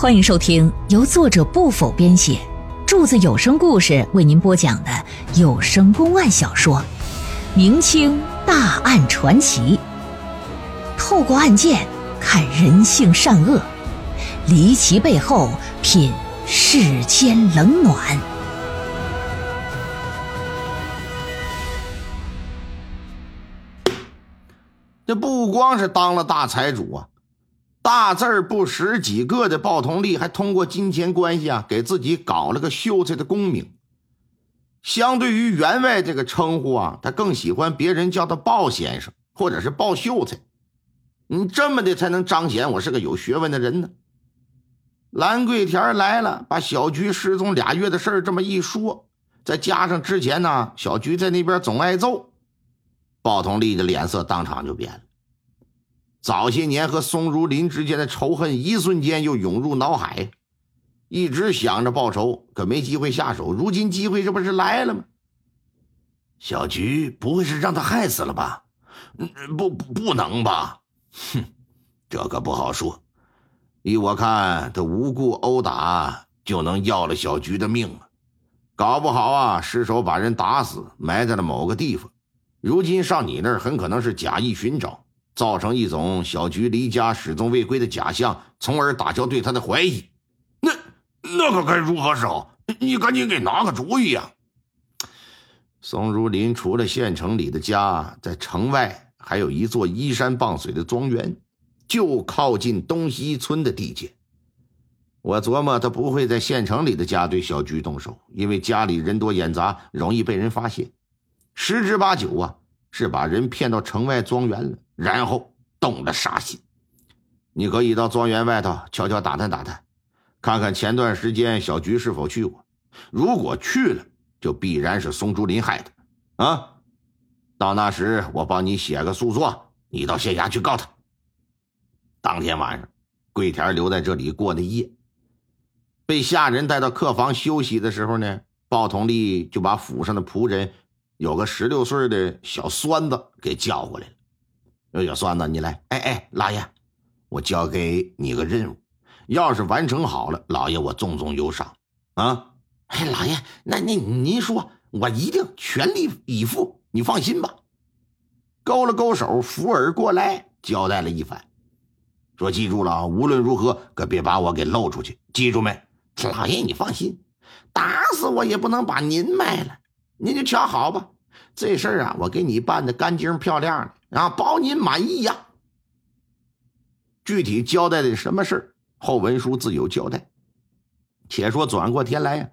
欢迎收听由作者不否编写，柱子有声故事为您播讲的有声公案小说《明清大案传奇》，透过案件看人性善恶，离奇背后品世间冷暖。这不光是当了大财主啊，大字儿不识几个的鲍同利，还通过金钱关系啊，给自己搞了个秀才的功名。相对于员外这个称呼啊，他更喜欢别人叫他鲍先生，或者是鲍秀才。你这么的才能彰显我是个有学问的人呢。兰桂田来了，把小菊失踪俩月的事儿这么一说，再加上之前呢，小菊在那边总挨揍。鲍同利的脸色当场就变了。早些年和宋如林之间的仇恨，一瞬间又涌入脑海，一直想着报仇，可没机会下手。如今机会这不是来了吗？小菊不会是让他害死了吧？不，不能吧？哼，这可不好说。依我看，他无故殴打就能要了小菊的命了，搞不好啊，失手把人打死，埋在了某个地方。如今上你那儿，很可能是假意寻找，造成一种小菊离家始终未归的假象，从而打消对他的怀疑。那那可该如何是好？你赶紧给拿个主意呀！宋如林除了县城里的家，在城外还有一座依山傍水的庄园，就靠近东西村的地界。我琢磨他不会在县城里的家对小菊动手，因为家里人多眼杂，容易被人发现。十之八九啊，是把人骗到城外庄园了，然后动了杀心。你可以到庄园外头悄悄打探打探，看看前段时间小菊是否去过。如果去了，就必然是松竹林害的。啊，到那时我帮你写个诉状，你到县衙去告他。当天晚上，桂田留在这里过的夜，被下人带到客房休息的时候呢，鲍同利就把府上的仆人。有个十六岁的小栓子给叫过来了。说：“小栓子，你来。哎哎，老爷，我交给你个任务，要是完成好了，老爷我重重有赏。啊，哎，老爷，那那您说，我一定全力以赴。你放心吧。”勾了勾手，扶耳过来，交代了一番，说：“记住了啊，无论如何可别把我给露出去。记住没？老爷，你放心，打死我也不能把您卖了。”您就瞧好吧，这事儿啊，我给你办的干净漂亮的啊，保您满意呀。具体交代的什么事，后文书自有交代。且说转过天来呀，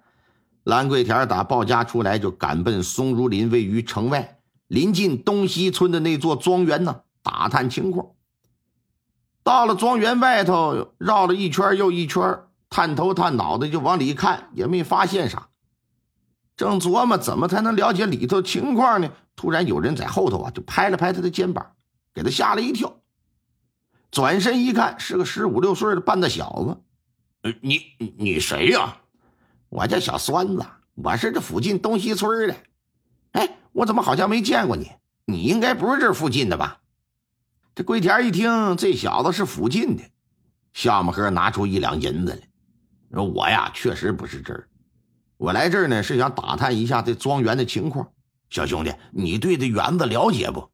兰桂田打鲍家出来，就赶奔松如林位于城外临近东西村的那座庄园呢，打探情况。到了庄园外头，绕了一圈又一圈，探头探脑的就往里看，也没发现啥。正琢磨怎么才能了解里头情况呢？突然有人在后头啊，就拍了拍他的肩膀，给他吓了一跳。转身一看，是个十五六岁的半大小子。呃，你你谁呀？我叫小栓子，我是这附近东西村的。哎，我怎么好像没见过你？你应该不是这附近的吧？这桂田一听，这小子是附近的，笑么呵拿出一两银子来，说：“我呀，确实不是这儿。”我来这儿呢，是想打探一下这庄园的情况。小兄弟，你对这园子了解不？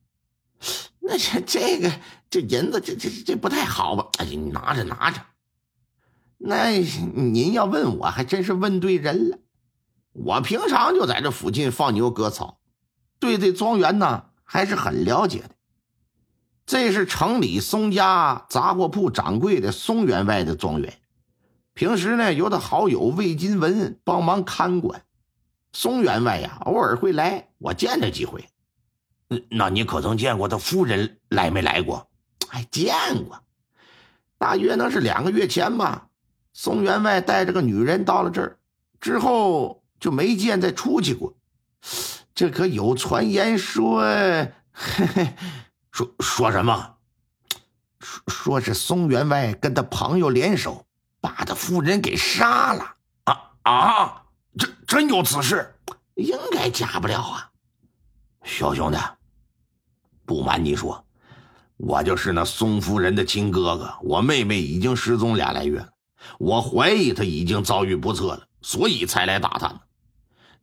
那这这个这银子，这这这不太好吧？哎呀，你拿着拿着。那您要问我，还真是问对人了。我平常就在这附近放牛割草，对这庄园呢还是很了解的。这是城里松家杂货铺掌柜的松员外的庄园。平时呢，由他好友魏金文帮忙看管。松员外呀，偶尔会来，我见他几回。那你可曾见过他夫人来没来过？哎，见过，大约能是两个月前吧。松员外带着个女人到了这儿，之后就没见再出去过。这可有传言说，嘿 嘿说说什么？说说是松员外跟他朋友联手。把他夫人给杀了啊啊！真真有此事？应该假不了啊！小兄弟，不瞒你说，我就是那宋夫人的亲哥哥。我妹妹已经失踪俩来月了，我怀疑他已经遭遇不测了，所以才来打探。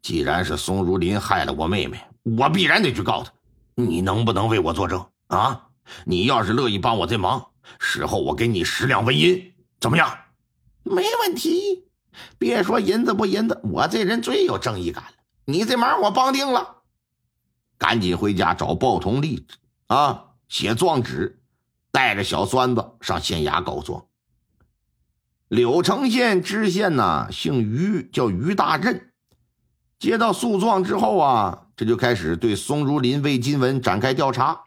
既然是宋如林害了我妹妹，我必然得去告他。你能不能为我作证啊？你要是乐意帮我这忙，事后我给你十两纹银，怎么样？没问题。别说银子不银子，我这人最有正义感了。你这忙我帮定了，赶紧回家找鲍同利啊，写状纸，带着小栓子上县衙告状。柳城县知县呐，姓于，叫于大振。接到诉状之后啊，这就开始对松如林、魏金文展开调查。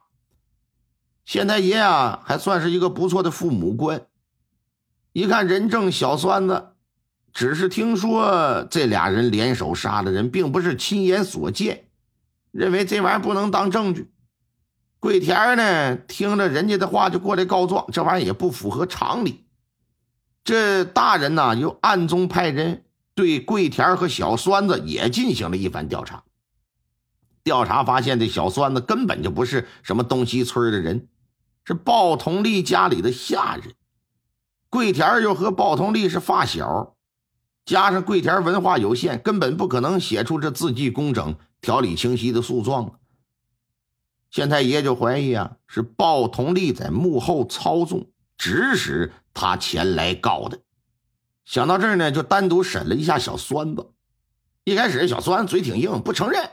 县太爷啊，还算是一个不错的父母官。一看人证小栓子，只是听说这俩人联手杀了人，并不是亲眼所见，认为这玩意儿不能当证据。桂田呢，听了人家的话就过来告状，这玩意儿也不符合常理。这大人呢，又暗中派人对桂田和小栓子也进行了一番调查。调查发现，这小栓子根本就不是什么东西村的人。是鲍同利家里的下人，桂田又和鲍同利是发小，加上桂田文化有限，根本不可能写出这字迹工整、条理清晰的诉状。县太爷就怀疑啊，是鲍同利在幕后操纵，指使他前来告的。想到这儿呢，就单独审了一下小栓子。一开始小栓嘴挺硬，不承认，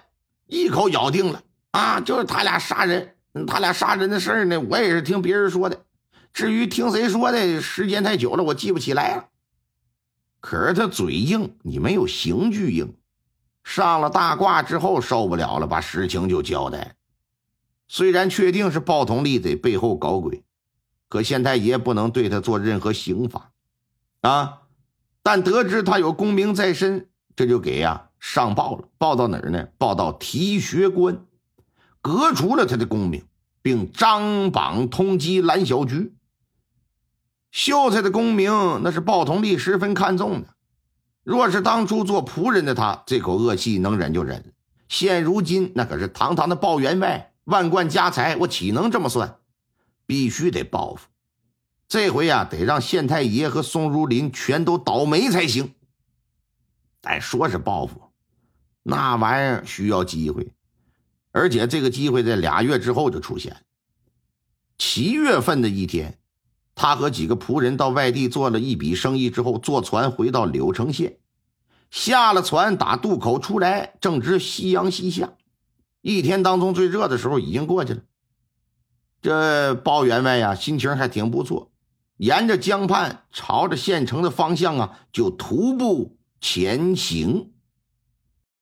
一口咬定了啊，就是他俩杀人。他俩杀人的事儿呢，我也是听别人说的。至于听谁说的，时间太久了，我记不起来了。可是他嘴硬，你没有刑具硬。上了大卦之后受不了了，把实情就交代。虽然确定是鲍同利在背后搞鬼，可县太爷不能对他做任何刑罚啊。但得知他有功名在身，这就给呀上报了。报到哪儿呢？报到提学官。革除了他的功名，并张榜通缉蓝小菊。秀才的功名，那是鲍同利十分看重的。若是当初做仆人的他，这口恶气能忍就忍；现如今，那可是堂堂的鲍员外，万贯家财，我岂能这么算？必须得报复。这回呀，得让县太爷和宋如林全都倒霉才行。但说是报复，那玩意儿需要机会。而且这个机会在俩月之后就出现。七月份的一天，他和几个仆人到外地做了一笔生意之后，坐船回到柳城县，下了船打渡口出来，正值夕阳西下，一天当中最热的时候已经过去了。这包员外呀，心情还挺不错，沿着江畔朝着县城的方向啊，就徒步前行。